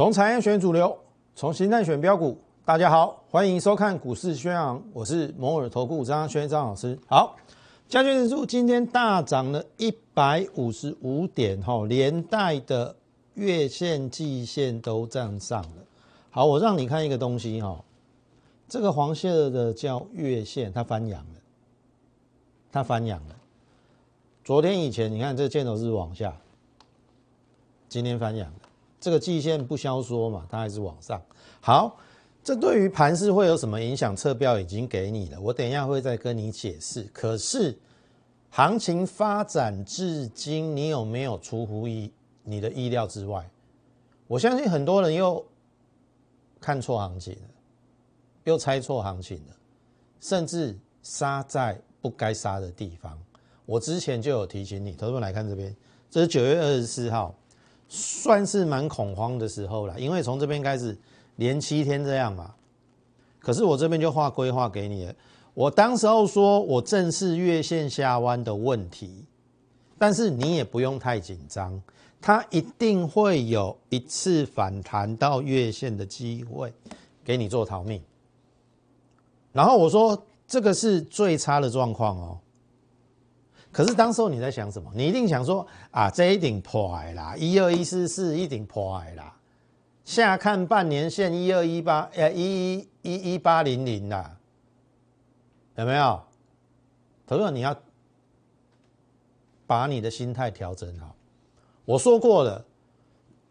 从产业选主流，从形态选标股。大家好，欢迎收看股市宣扬，我是摩尔投顾张轩张老师。好，加权指数今天大涨了一百五十五点，哈，连带的月线、季线都站上了。好，我让你看一个东西，哈，这个黄色的叫月线，它翻阳了，它翻阳了。昨天以前，你看这箭头是往下，今天翻阳。这个季线不消缩嘛，它还是往上。好，这对于盘势会有什么影响？测标已经给你了，我等一下会再跟你解释。可是行情发展至今，你有没有出乎意你的意料之外？我相信很多人又看错行情了，又猜错行情了，甚至杀在不该杀的地方。我之前就有提醒你，同学们来看这边，这是九月二十四号。算是蛮恐慌的时候了，因为从这边开始连七天这样嘛。可是我这边就画规划给你了。我当时候说我正是月线下弯的问题，但是你也不用太紧张，它一定会有一次反弹到月线的机会，给你做逃命。然后我说这个是最差的状况哦。可是当时候你在想什么？你一定想说啊，这一顶破矮啦，一二一四四一顶破矮啦。下看半年线一二一八，呃一一一一八零零啦，有没有？他说你要把你的心态调整好。我说过了，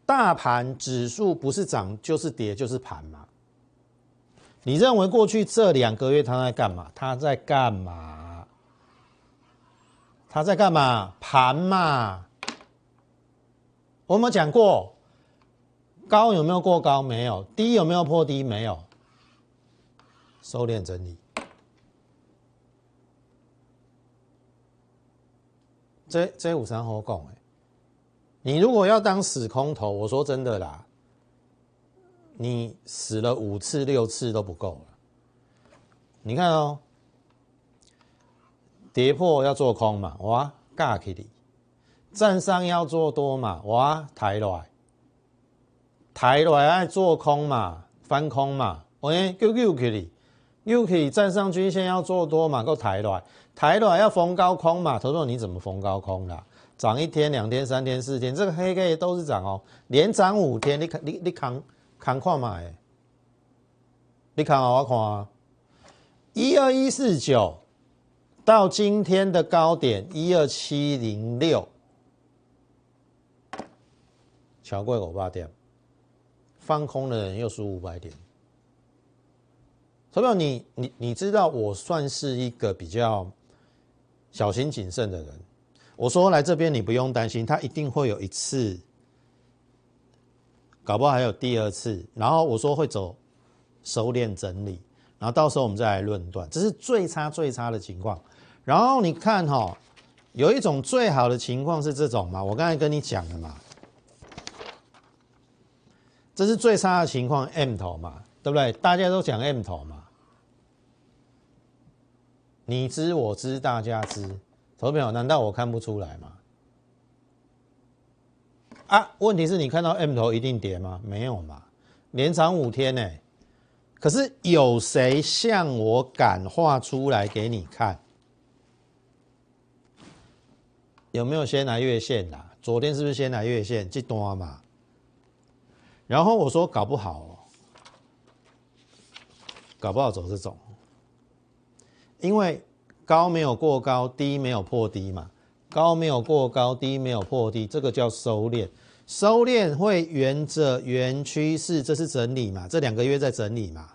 大盘指数不是涨就是跌就是盘嘛。你认为过去这两个月他在干嘛？他在干嘛？他在干嘛？盘嘛。我们讲过，高有没有过高？没有。低有没有破低？没有。收敛整理。这这五三好讲哎，你如果要当死空头，我说真的啦，你死了五次六次都不够了。你看哦。跌破要做空嘛，哇，尬起的；站上要做多嘛，哇，抬来，抬来爱做空嘛，翻空嘛，喂，又又起的，又可以站上均线要做多嘛，够抬来，抬来要逢高空嘛，头头你怎么逢高空啦？涨一天、两天、三天、四天，这个黑 K 都是涨哦，连涨五天，你看你你扛扛看嘛？哎，你看啊，我看啊，一二一四九。到今天的高点一二七零六，超过五百点，放空的人又输五百点。朋友，你你你知道我算是一个比较小心谨慎的人。我说来这边你不用担心，他一定会有一次，搞不好还有第二次。然后我说会走收敛整理，然后到时候我们再来论断，这是最差最差的情况。然后你看哈，有一种最好的情况是这种嘛？我刚才跟你讲了嘛，这是最差的情况，M 头嘛，对不对？大家都讲 M 头嘛，你知我知，大家知，投票难道我看不出来吗？啊，问题是你看到 M 头一定跌吗？没有嘛，连涨五天呢。可是有谁像我敢画出来给你看？有没有先来月线的？昨天是不是先来月线？这多嘛？然后我说搞不好，搞不好走这种，因为高没有过高，低没有破低嘛。高没有过高，低没有破低，这个叫收敛。收敛会沿着原趋势，这是整理嘛？这两个月在整理嘛？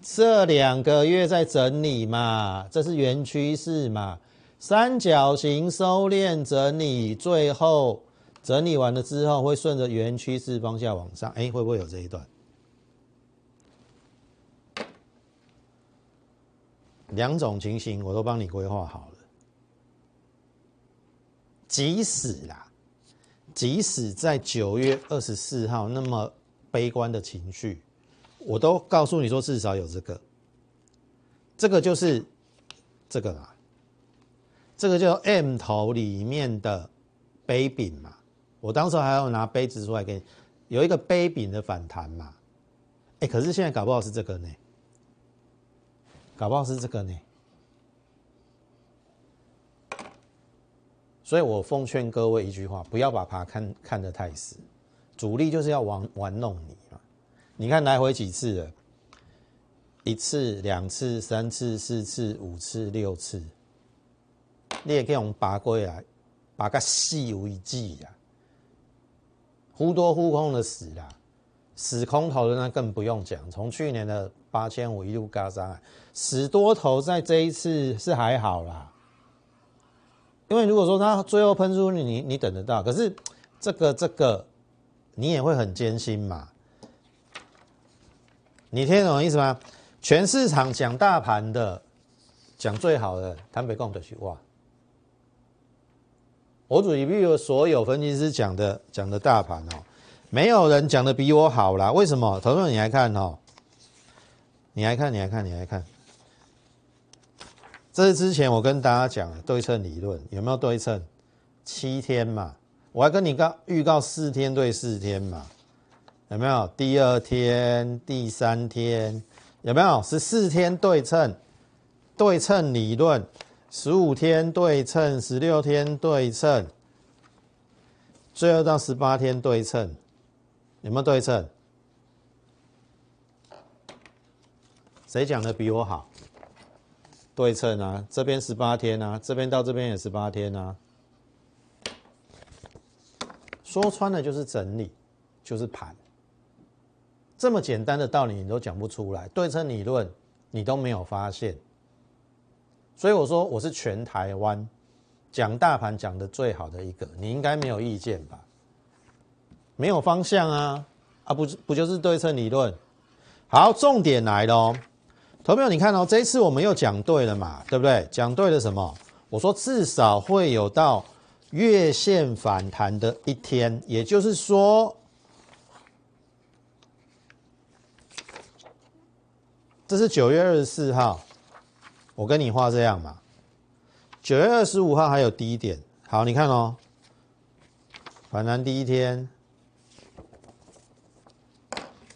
这两个月在整理嘛？这是原趋势嘛？三角形收敛整理，最后整理完了之后，会顺着原趋势方向往上。哎，会不会有这一段？两种情形我都帮你规划好了。即使啦，即使在九月二十四号那么悲观的情绪，我都告诉你说，至少有这个，这个就是这个啦。这个叫 M 头里面的杯柄嘛，我当时还要拿杯子出来给你。有一个杯柄的反弹嘛，哎，可是现在搞不好是这个呢，搞不好是这个呢，所以我奉劝各位一句话，不要把它看看得太死，主力就是要玩玩弄你嘛，你看来回几次了，一次、两次、三次、四次、五次、六次，你也可以用拔过来，把个细为记呀。忽多忽空的死啦，死空头的那更不用讲。从去年的八千五一路嘎上来，死多头在这一次是还好啦。因为如果说它最后喷出你，你等得到。可是这个这个，你也会很艰辛嘛。你听懂我意思吗？全市场讲大盘的，讲最好的，台北共的去哇。我主比如所有分析师讲的讲的大盘哦，没有人讲的比我好啦。为什么？投资你来看哦，你来看，你来看，你来看，这是之前我跟大家讲的对称理论，有没有对称？七天嘛，我还跟你告预告四天对四天嘛，有没有？第二天、第三天有没有？是四天对称，对称理论。十五天对称，十六天对称，最后到十八天对称，有没有对称？谁讲的比我好？对称啊，这边十八天啊，这边到这边也十八天啊。说穿了就是整理，就是盘，这么简单的道理你都讲不出来，对称理论你都没有发现。所以我说我是全台湾讲大盘讲的最好的一个，你应该没有意见吧？没有方向啊啊不不就是对称理论？好，重点来了哦，投票你看哦，这一次我们又讲对了嘛，对不对？讲对了什么？我说至少会有到月线反弹的一天，也就是说，这是九月二十四号。我跟你画这样嘛，九月二十五号还有低点，好，你看哦，反弹第一天，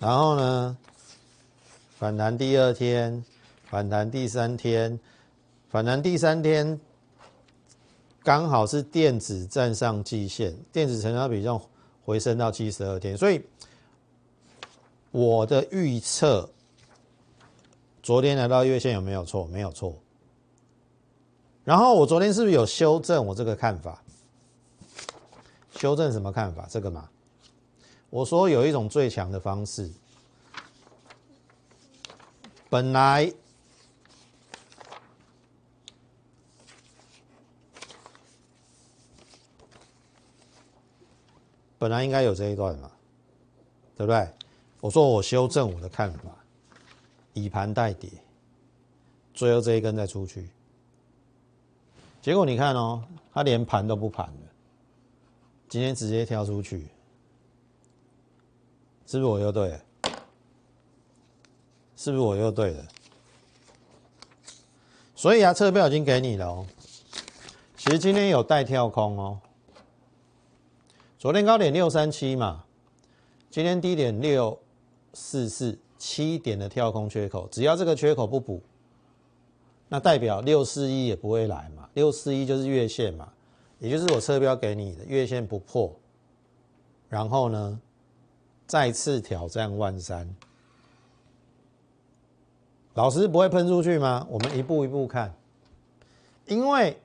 然后呢，反弹第二天，反弹第三天，反弹第三天，刚好是电子站上季线，电子成交比重回升到七十二天，所以我的预测。昨天来到月线有没有错？没有错。然后我昨天是不是有修正我这个看法？修正什么看法？这个嘛，我说有一种最强的方式，本来本来应该有这一段嘛，对不对？我说我修正我的看法。以盘代跌，最后这一根再出去，结果你看哦，它连盘都不盘了，今天直接跳出去，是不是我又对了？是不是我又对了？所以啊，车票已经给你了哦。其实今天有带跳空哦，昨天高点六三七嘛，今天低点六四四。七点的跳空缺口，只要这个缺口不补，那代表六四一也不会来嘛。六四一就是月线嘛，也就是我车标给你的月线不破，然后呢，再次挑战万三。老师不会喷出去吗？我们一步一步看，因为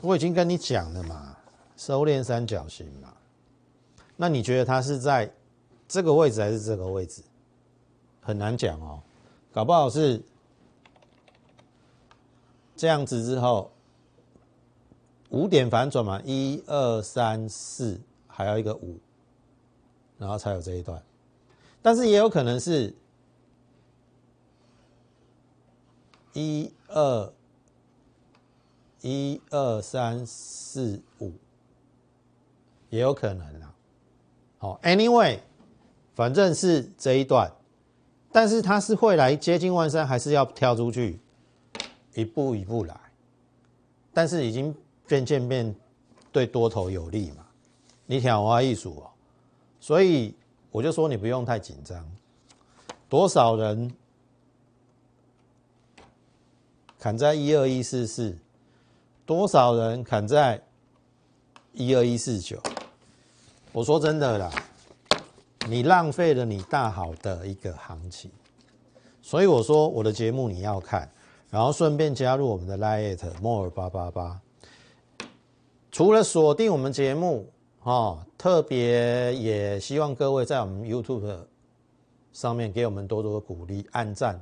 我已经跟你讲了嘛，收敛三角形嘛，那你觉得它是在？这个位置还是这个位置，很难讲哦，搞不好是这样子之后五点反转嘛，一二三四，还要一个五，然后才有这一段，但是也有可能是一二一二三四五，也有可能啊。好，Anyway。反正是这一段，但是它是会来接近万三，还是要跳出去，一步一步来。但是已经渐渐变对多头有利嘛？你听我艺术哦，所以我就说你不用太紧张。多少人砍在一二一四四？多少人砍在一二一四九？我说真的啦，你浪费了你大好的一个行情。所以我说我的节目你要看，然后顺便加入我们的 Lite More 八八八。除了锁定我们节目，哦，特别也希望各位在我们 YouTube。上面给我们多多的鼓励，按赞，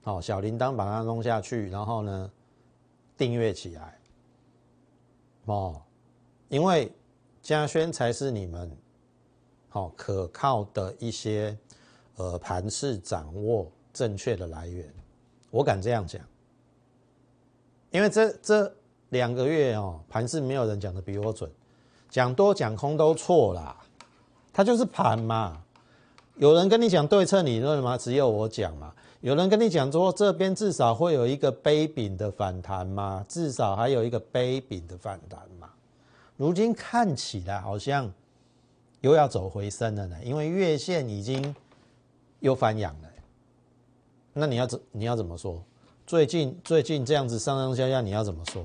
好，小铃铛把它弄下去，然后呢，订阅起来，哦，因为嘉轩才是你们好可靠的一些呃盘势掌握正确的来源，我敢这样讲，因为这这两个月哦，盘势没有人讲的比我准，讲多讲空都错啦，它就是盘嘛。有人跟你讲对称理论吗？只有我讲嘛。有人跟你讲说这边至少会有一个杯柄的反弹吗？至少还有一个杯柄的反弹嘛。如今看起来好像又要走回升了呢，因为月线已经又翻阳了。那你要怎你要怎么说？最近最近这样子上上下下，你要怎么说？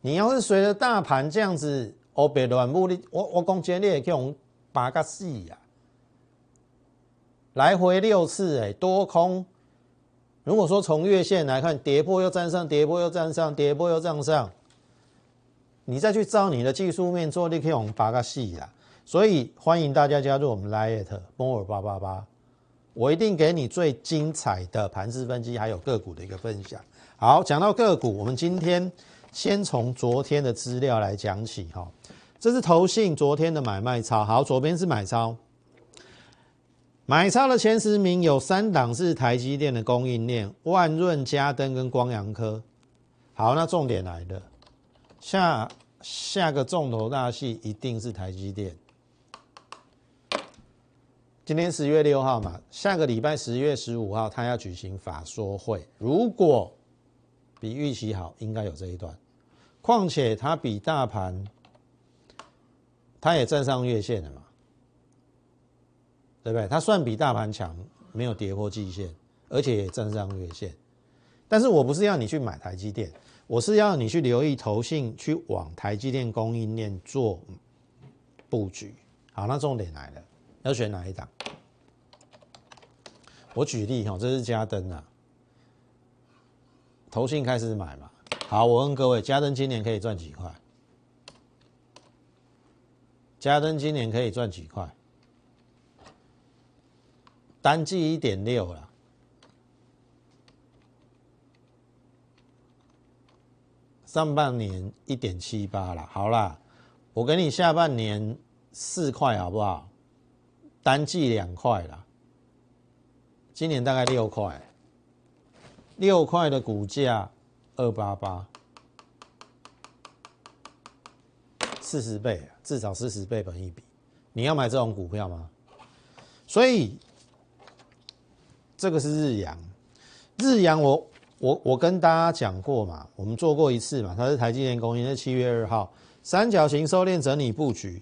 你要是随着大盘这样子，哦别乱步你我我讲今日用。八个四呀，来回六次哎，多空。如果说从月线来看，跌破又站上，跌破又站上，跌破又站上，你再去照你的技术面做，你可以用八个四呀。所以欢迎大家加入我们 Lite 摩尔八八八，我一定给你最精彩的盘势分析，还有个股的一个分享。好，讲到个股，我们今天先从昨天的资料来讲起哈。这是投信昨天的买卖超，好，左边是买超，买超的前十名有三档是台积电的供应链，万润、嘉登跟光阳科。好，那重点来了，下下个重头大戏一定是台积电。今天十月六号嘛，下个礼拜十月十五号，他要举行法说会，如果比预期好，应该有这一段。况且它比大盘。它也站上月线了嘛，对不对？它算比大盘强，没有跌破季线，而且也站上月线。但是我不是要你去买台积电，我是要你去留意投信去往台积电供应链做布局。好，那重点来了，要选哪一档？我举例哈，这是嘉登啊，投信开始买嘛。好，我问各位，嘉登今年可以赚几块？嘉登今年可以赚几块？单季一点六了，上半年一点七八了。好啦，我给你下半年四块好不好？单季两块啦，今年大概六块，六块的股价二八八。四十倍，至少四十倍本一比，你要买这种股票吗？所以这个是日阳，日阳我我我跟大家讲过嘛，我们做过一次嘛，它是台积电供应，是七月二号三角形收敛整理布局，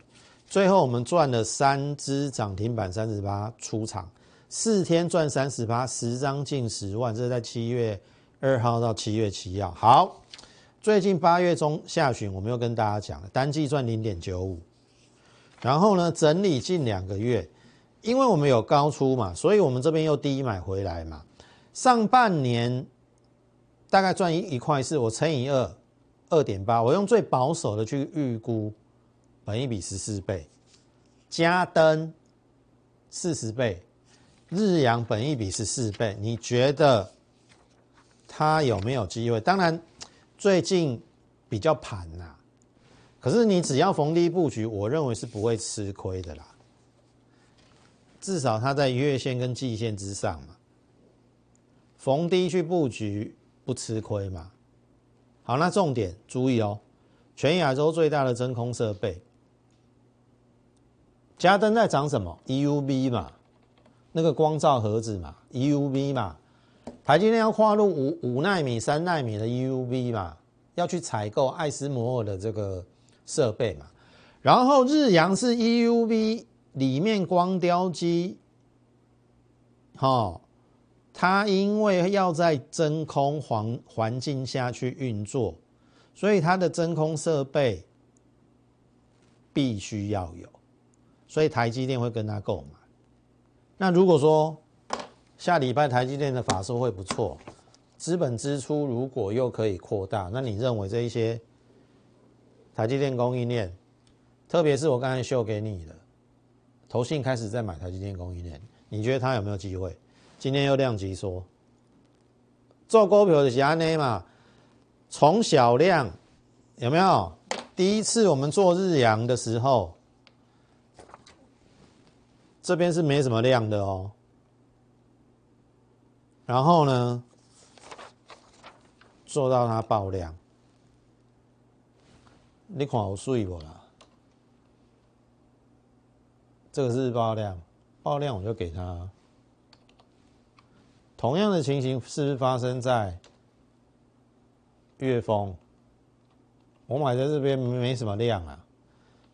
最后我们赚了三只涨停板三十八出场，四天赚三十八，十张近十万，这是在七月二号到七月七号，好。最近八月中下旬，我们又跟大家讲了，单季赚零点九五，然后呢，整理近两个月，因为我们有高出嘛，所以我们这边又低买回来嘛。上半年大概赚一一块四，我乘以二，二点八，我用最保守的去预估，本一比十四倍，加登四十倍，日阳本一比十四倍，你觉得它有没有机会？当然。最近比较盘呐，可是你只要逢低布局，我认为是不会吃亏的啦。至少它在月线跟季线之上嘛，逢低去布局不吃亏嘛。好，那重点注意哦，全亚洲最大的真空设备，嘉登在涨什么？EUV 嘛，那个光照盒子嘛，EUV 嘛。台积电要跨入五五纳米、三纳米的 EUV 嘛，要去采购爱斯摩尔的这个设备嘛，然后日阳是 EUV 里面光雕机，哈，它因为要在真空环环境下去运作，所以它的真空设备必须要有，所以台积电会跟他购买。那如果说下礼拜台积电的法术会不错，资本支出如果又可以扩大，那你认为这一些台积电供应链，特别是我刚才秀给你的，投信开始在买台积电供应链，你觉得它有没有机会？今天又量级说，做股票的是安内嘛，从小量有没有？第一次我们做日阳的时候。这边是没什么量的哦，然后呢，做到它爆量，你看我水不啦？这个是爆量，爆量我就给它。同样的情形是不是发生在月峰？我买在这边没什么量啊，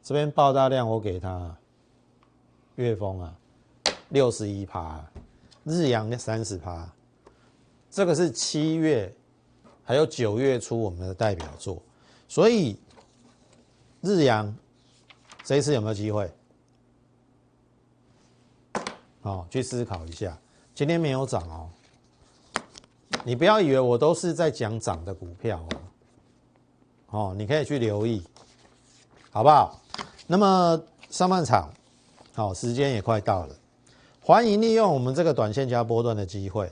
这边爆大量我给他。月峰啊，六十一趴，日阳的三十趴，这个是七月还有九月初我们的代表作，所以日阳这一次有没有机会？好，去思考一下。今天没有涨哦，你不要以为我都是在讲涨的股票哦，哦，你可以去留意，好不好？那么上半场。好，时间也快到了，欢迎利用我们这个短线加波段的机会，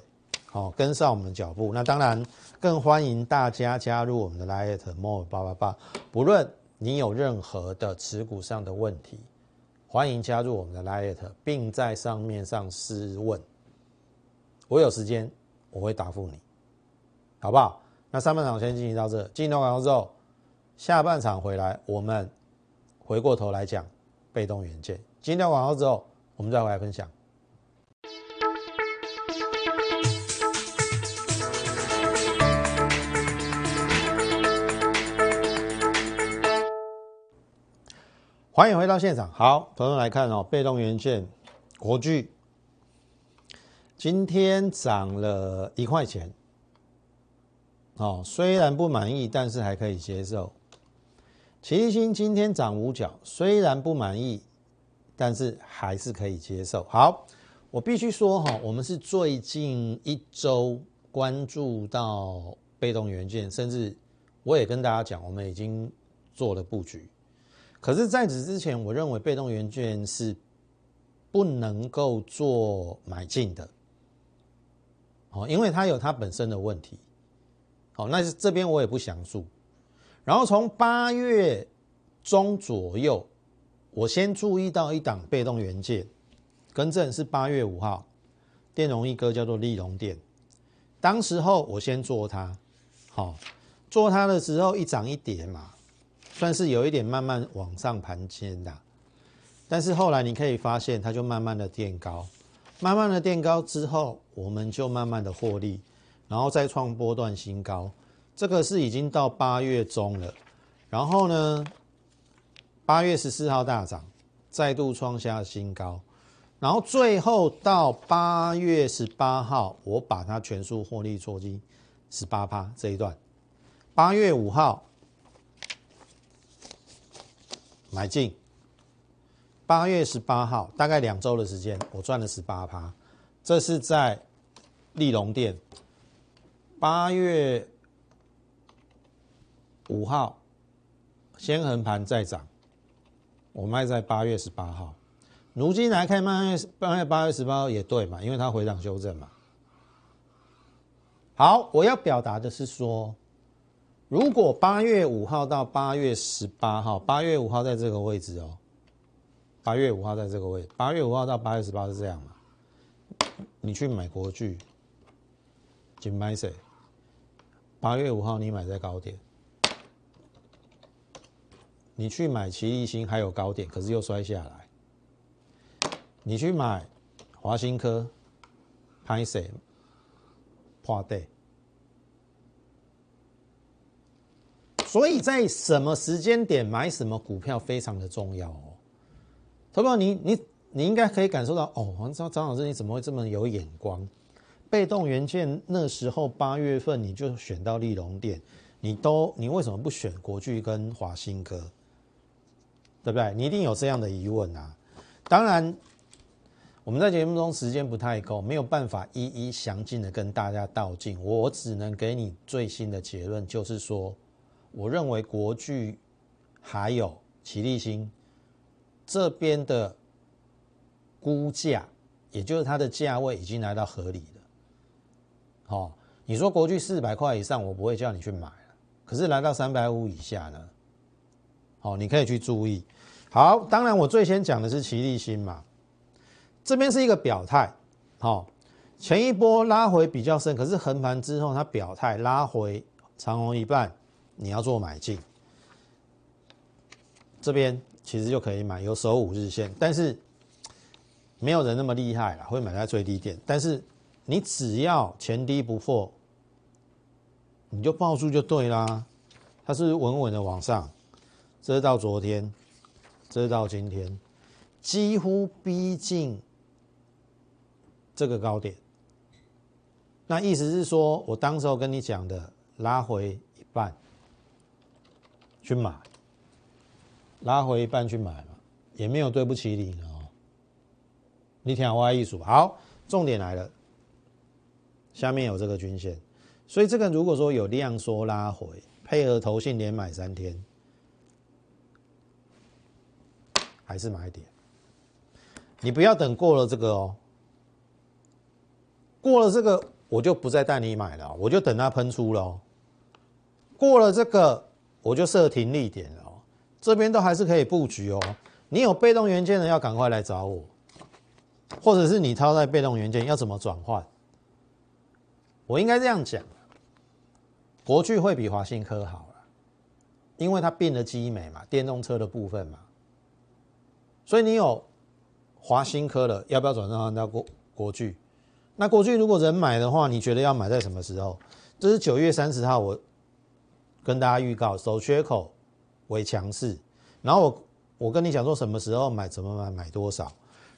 好跟上我们的脚步。那当然更欢迎大家加入我们的 Light More 八八八。不论你有任何的持股上的问题，欢迎加入我们的 Light，并在上面上私问。我有时间我会答复你，好不好？那上半场先进行到这，进行到完之后，下半场回来我们回过头来讲被动元件。今天完后之后，我们再回来分享。欢迎回到现场。好，朋友来看哦，被动元件国巨今天涨了一块钱。哦，虽然不满意，但是还可以接受。齐星今天涨五角，虽然不满意。但是还是可以接受。好，我必须说哈，我们是最近一周关注到被动元件，甚至我也跟大家讲，我们已经做了布局。可是在此之前，我认为被动元件是不能够做买进的，哦，因为它有它本身的问题。好，那这边我也不详述。然后从八月中左右。我先注意到一档被动元件，更正是八月五号，电容一哥叫做利隆电，当时候我先做它，好做它的时候一涨一跌嘛，算是有一点慢慢往上盘尖的，但是后来你可以发现它就慢慢的垫高，慢慢的垫高之后，我们就慢慢的获利，然后再创波段新高，这个是已经到八月中了，然后呢？八月十四号大涨，再度创下新高，然后最后到八月十八号，我把它全数获利做金十八趴这一段。八月五号买进，八月十八号大概两周的时间，我赚了十八趴。这是在利隆店。八月五号先横盘再涨。我卖在八月十八号，如今来看，卖卖八月十八号也对嘛，因为它回档修正嘛。好，我要表达的是说，如果八月五号到八月十八号，八月五号在这个位置哦，八月五号在这个位，八月五号到八月十八是这样嘛？你去买国巨，金买谁？八月五号你买在高点。你去买奇力新还有高点，可是又摔下来。你去买华新科，拍谁破底？所以在什么时间点买什么股票非常的重要哦。投票你你你应该可以感受到哦，黄张张老师你怎么会这么有眼光？被动元件那时候八月份你就选到利隆店，你都你为什么不选国巨跟华新科？对不对？你一定有这样的疑问啊。当然，我们在节目中时间不太够，没有办法一一详尽的跟大家道尽。我只能给你最新的结论，就是说，我认为国巨还有齐力新这边的估价，也就是它的价位已经来到合理了。好，你说国巨四百块以上，我不会叫你去买了。可是来到三百五以下呢？好，你可以去注意。好，当然我最先讲的是齐力新嘛，这边是一个表态。好，前一波拉回比较深，可是横盘之后它表态拉回长红一半，你要做买进。这边其实就可以买，有守五日线，但是没有人那么厉害了，会买在最低点，但是。你只要前低不破，你就抱住就对啦。它是稳稳的往上，遮到昨天，遮到今天，几乎逼近这个高点。那意思是说，我当时候跟你讲的，拉回一半去买，拉回一半去买嘛，也没有对不起你哦。你听我艺术，好，重点来了。下面有这个均线，所以这个如果说有量缩拉回，配合头信连买三天，还是买点。你不要等过了这个哦，过了这个我就不再带你买了，我就等它喷出了。过了这个我就设停利点了，这边都还是可以布局哦。你有被动元件的要赶快来找我，或者是你套在被动元件要怎么转换？我应该这样讲，国巨会比华新科好了，因为它变了基美嘛，电动车的部分嘛，所以你有华新科的，要不要转换到国国巨？那国巨如果人买的话，你觉得要买在什么时候？这是九月三十号，我跟大家预告，守缺口为强势，然后我我跟你讲说什么时候买，怎么买，买多少，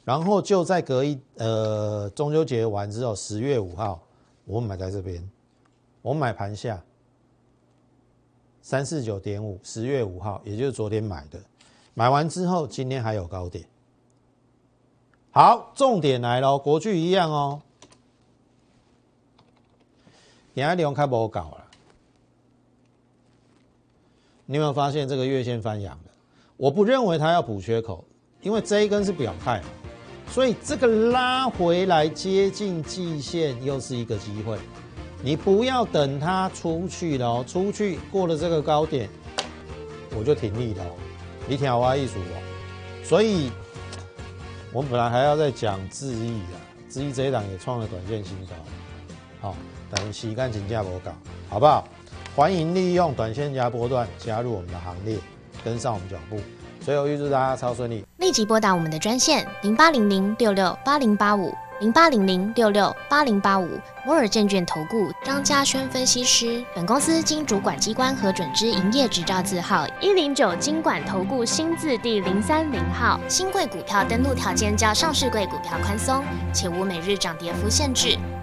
然后就在隔一呃中秋节完之后，十月五号。我买在这边，我买盘下三四九点五，十月五号，也就是昨天买的。买完之后，今天还有高点。好，重点来了，国剧一样哦。点下利用开波搞了，你有没有发现这个月线翻阳的？我不认为它要补缺口，因为这一根是表态。所以这个拉回来接近季线，又是一个机会。你不要等它出去了，出去过了这个高点，我就停利了。你听我意思哦。所以，我们本来还要再讲智毅啊，智毅这一档也创了短线新高。好，等时间请假波搞，好不好？欢迎利用短线加波段加入我们的行列，跟上我们脚步。最后预祝大家超顺利！立即拨打我们的专线零八零零六六八零八五零八零零六六八零八五摩尔证券投顾张嘉轩分析师。本公司经主管机关核准之营业执照字号一零九金管投顾新字第零三零号。新贵股票登录条件较上市贵股票宽松，且无每日涨跌幅限制。